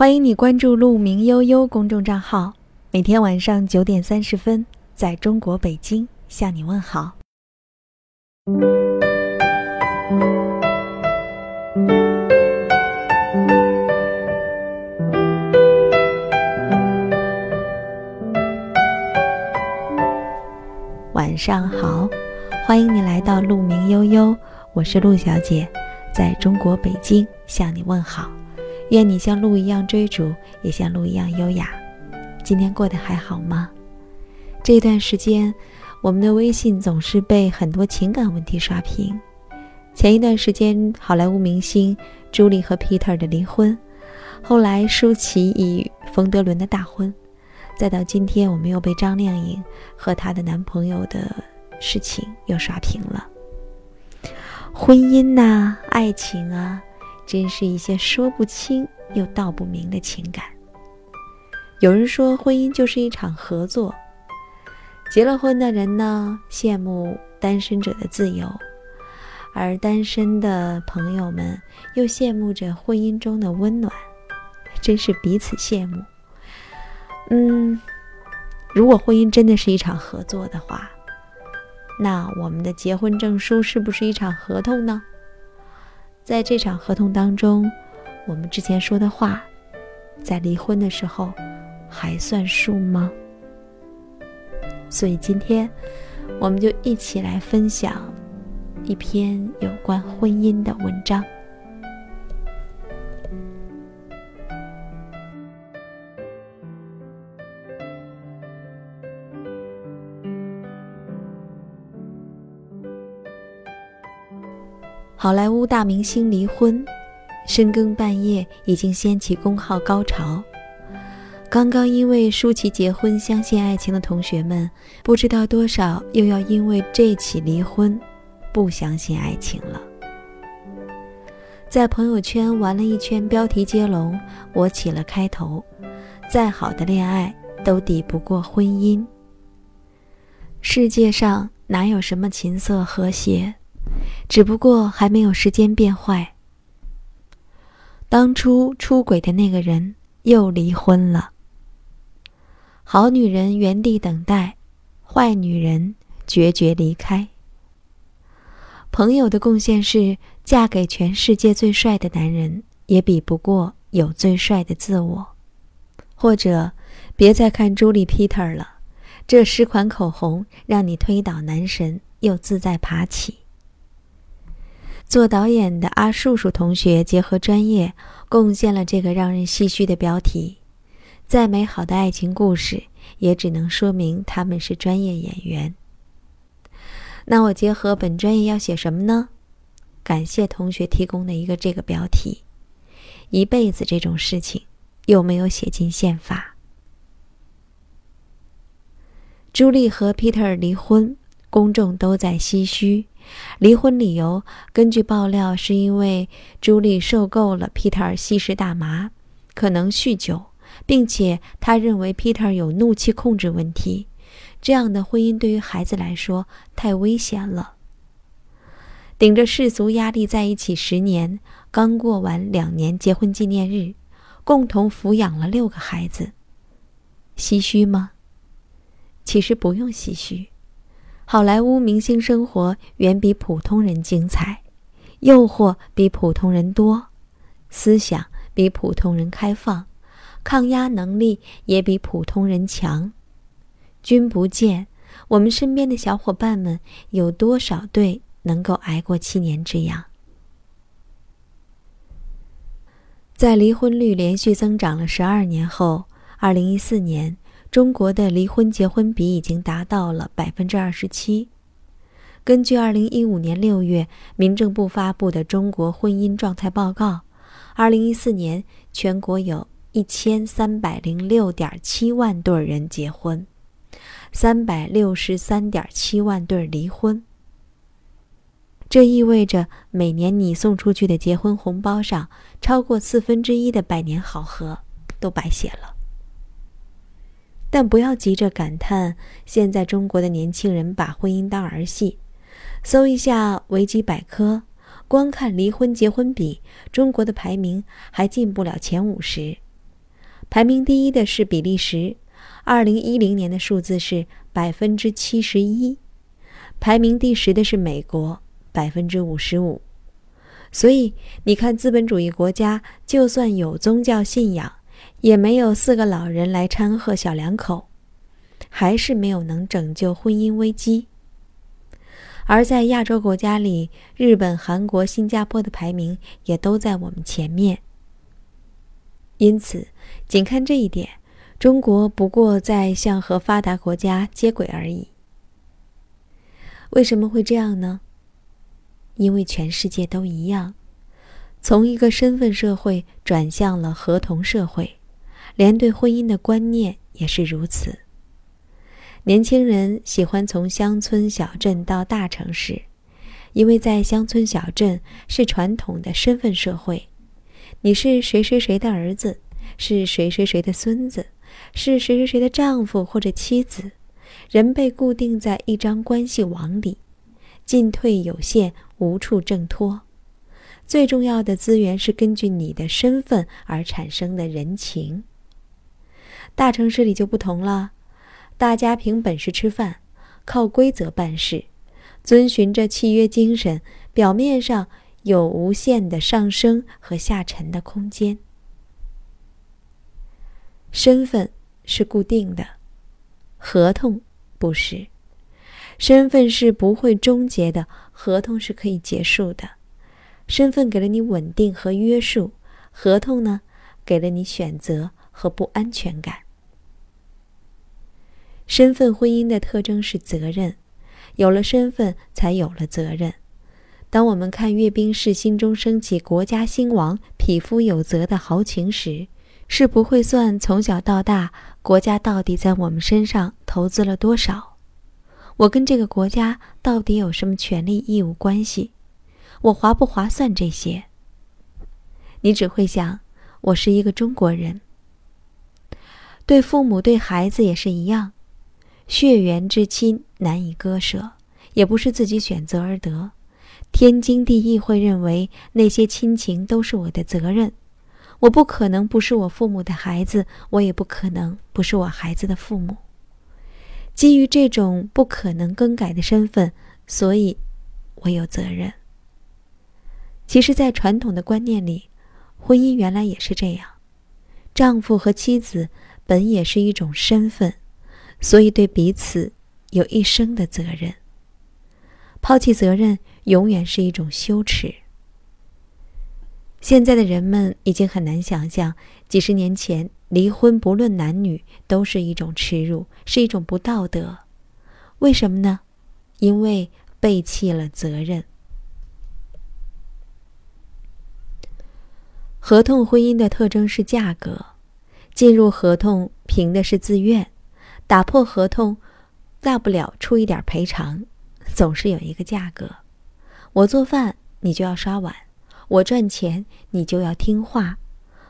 欢迎你关注“鹿鸣悠悠”公众账号，每天晚上九点三十分，在中国北京向你问好。晚上好，欢迎你来到“鹿鸣悠悠”，我是陆小姐，在中国北京向你问好。愿你像鹿一样追逐，也像鹿一样优雅。今天过得还好吗？这段时间，我们的微信总是被很多情感问题刷屏。前一段时间，好莱坞明星朱莉和 Peter 的离婚，后来舒淇与冯德伦的大婚，再到今天，我们又被张靓颖和她的男朋友的事情又刷屏了。婚姻呐，爱情啊。真是一些说不清又道不明的情感。有人说，婚姻就是一场合作。结了婚的人呢，羡慕单身者的自由；而单身的朋友们又羡慕着婚姻中的温暖，真是彼此羡慕。嗯，如果婚姻真的是一场合作的话，那我们的结婚证书是不是一场合同呢？在这场合同当中，我们之前说的话，在离婚的时候还算数吗？所以今天，我们就一起来分享一篇有关婚姻的文章。好莱坞大明星离婚，深更半夜已经掀起公号高潮。刚刚因为舒淇结婚相信爱情的同学们，不知道多少又要因为这起离婚不相信爱情了。在朋友圈玩了一圈标题接龙，我起了开头：再好的恋爱都抵不过婚姻。世界上哪有什么琴瑟和谐？只不过还没有时间变坏。当初出轨的那个人又离婚了。好女人原地等待，坏女人决绝离开。朋友的贡献是嫁给全世界最帅的男人，也比不过有最帅的自我。或者，别再看朱莉皮特了，这十款口红让你推倒男神又自在爬起。做导演的阿树树同学结合专业，贡献了这个让人唏嘘的标题。再美好的爱情故事，也只能说明他们是专业演员。那我结合本专业要写什么呢？感谢同学提供的一个这个标题。一辈子这种事情，又没有写进宪法。朱莉和 Peter 离婚，公众都在唏嘘。离婚理由，根据爆料，是因为朱莉受够了 Peter 吸食大麻，可能酗酒，并且他认为 Peter 有怒气控制问题。这样的婚姻对于孩子来说太危险了。顶着世俗压力在一起十年，刚过完两年结婚纪念日，共同抚养了六个孩子，唏嘘吗？其实不用唏嘘。好莱坞明星生活远比普通人精彩，诱惑比普通人多，思想比普通人开放，抗压能力也比普通人强。君不见，我们身边的小伙伴们有多少对能够挨过七年之痒？在离婚率连续增长了十二年后，二零一四年。中国的离婚结婚比已经达到了百分之二十七。根据二零一五年六月民政部发布的《中国婚姻状态报告》，二零一四年全国有一千三百零六点七万对人结婚，三百六十三点七万对离婚。这意味着每年你送出去的结婚红包上，超过四分之一的百年好合都白写了。但不要急着感叹，现在中国的年轻人把婚姻当儿戏。搜一下维基百科，光看离婚结婚比，中国的排名还进不了前五十。排名第一的是比利时，二零一零年的数字是百分之七十一；排名第十的是美国，百分之五十五。所以你看，资本主义国家就算有宗教信仰，也没有四个老人来掺和小两口，还是没有能拯救婚姻危机。而在亚洲国家里，日本、韩国、新加坡的排名也都在我们前面。因此，仅看这一点，中国不过在向和发达国家接轨而已。为什么会这样呢？因为全世界都一样，从一个身份社会转向了合同社会，连对婚姻的观念也是如此。年轻人喜欢从乡村小镇到大城市，因为在乡村小镇是传统的身份社会，你是谁谁谁的儿子，是谁谁谁的孙子，是谁谁谁的丈夫或者妻子，人被固定在一张关系网里，进退有限，无处挣脱。最重要的资源是根据你的身份而产生的人情。大城市里就不同了。大家凭本事吃饭，靠规则办事，遵循着契约精神，表面上有无限的上升和下沉的空间。身份是固定的，合同不是。身份是不会终结的，合同是可以结束的。身份给了你稳定和约束，合同呢，给了你选择和不安全感。身份婚姻的特征是责任，有了身份才有了责任。当我们看阅兵式心中升起国家兴亡、匹夫有责的豪情时，是不会算从小到大国家到底在我们身上投资了多少，我跟这个国家到底有什么权利义务关系，我划不划算这些？你只会想，我是一个中国人。对父母对孩子也是一样。血缘之亲难以割舍，也不是自己选择而得，天经地义会认为那些亲情都是我的责任。我不可能不是我父母的孩子，我也不可能不是我孩子的父母。基于这种不可能更改的身份，所以我有责任。其实，在传统的观念里，婚姻原来也是这样，丈夫和妻子本也是一种身份。所以，对彼此有一生的责任。抛弃责任，永远是一种羞耻。现在的人们已经很难想象，几十年前离婚不论男女都是一种耻辱，是一种不道德。为什么呢？因为背弃了责任。合同婚姻的特征是价格，进入合同凭的是自愿。打破合同，大不了出一点赔偿，总是有一个价格。我做饭，你就要刷碗；我赚钱，你就要听话。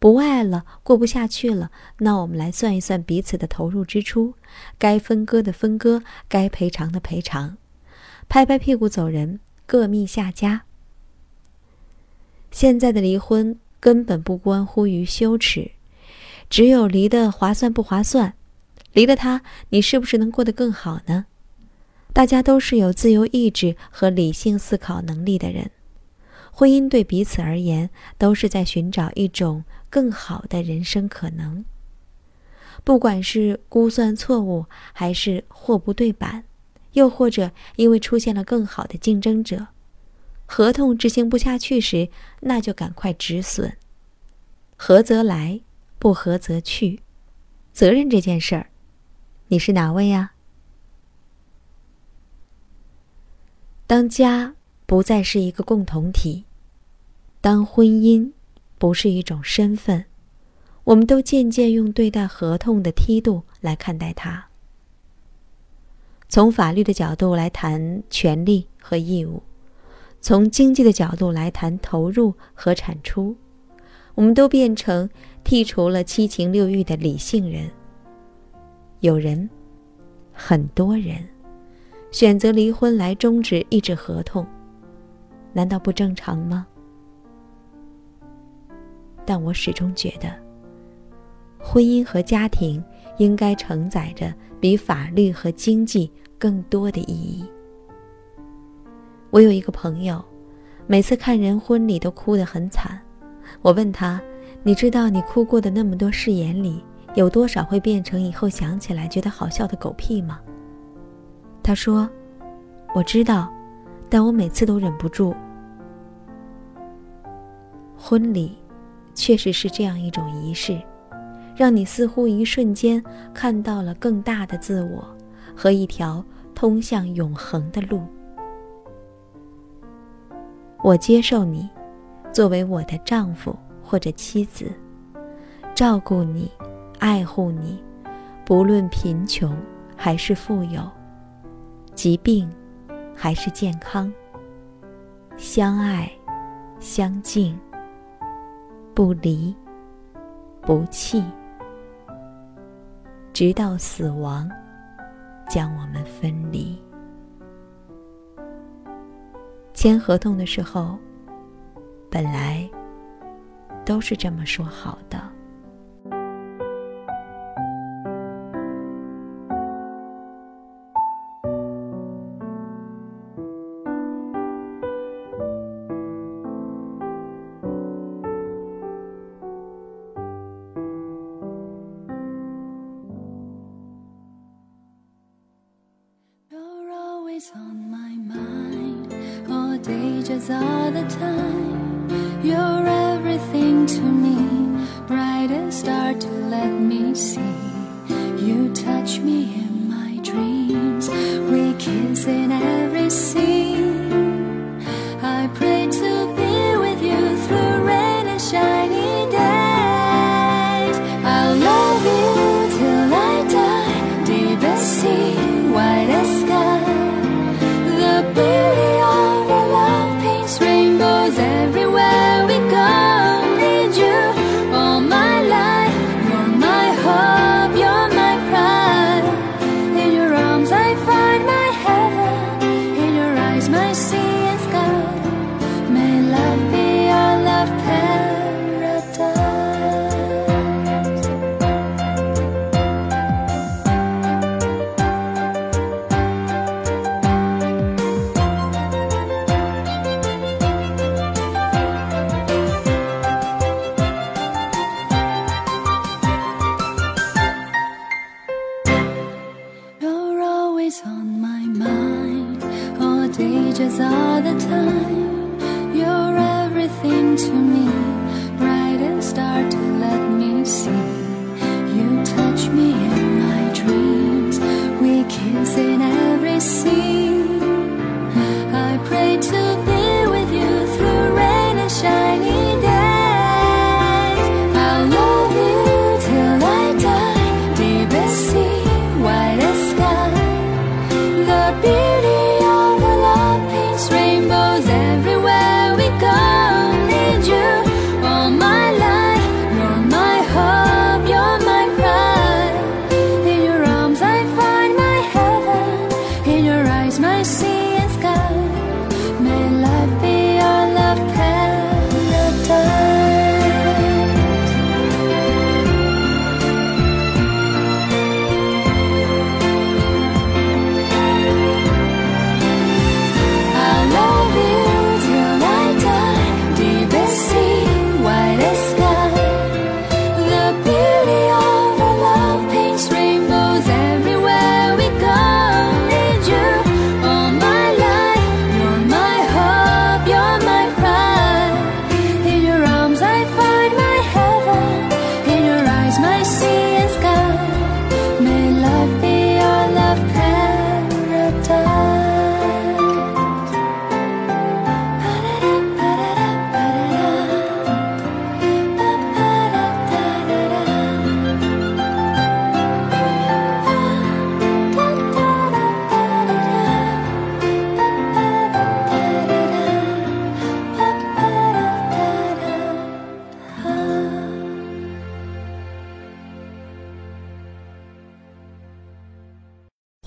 不爱了，过不下去了，那我们来算一算彼此的投入支出，该分割的分割，该赔偿的赔偿，拍拍屁股走人，各觅下家。现在的离婚根本不关乎于羞耻，只有离的划算不划算。离了他，你是不是能过得更好呢？大家都是有自由意志和理性思考能力的人，婚姻对彼此而言都是在寻找一种更好的人生可能。不管是估算错误，还是货不对版，又或者因为出现了更好的竞争者，合同执行不下去时，那就赶快止损。合则来，不合则去。责任这件事儿。你是哪位呀？当家不再是一个共同体，当婚姻不是一种身份，我们都渐渐用对待合同的梯度来看待它。从法律的角度来谈权利和义务，从经济的角度来谈投入和产出，我们都变成剔除了七情六欲的理性人。有人，很多人，选择离婚来终止一纸合同，难道不正常吗？但我始终觉得，婚姻和家庭应该承载着比法律和经济更多的意义。我有一个朋友，每次看人婚礼都哭得很惨。我问他：“你知道你哭过的那么多誓言里，有多少会变成以后想起来觉得好笑的狗屁吗？”他说：“我知道，但我每次都忍不住。”婚礼，确实是这样一种仪式，让你似乎一瞬间看到了更大的自我和一条通向永恒的路。我接受你，作为我的丈夫或者妻子，照顾你，爱护你，不论贫穷还是富有，疾病还是健康，相爱，相敬。不离，不弃，直到死亡将我们分离。签合同的时候，本来都是这么说好的。see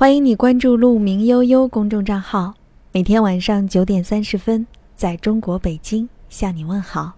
欢迎你关注“鹿鸣悠悠”公众账号，每天晚上九点三十分，在中国北京向你问好。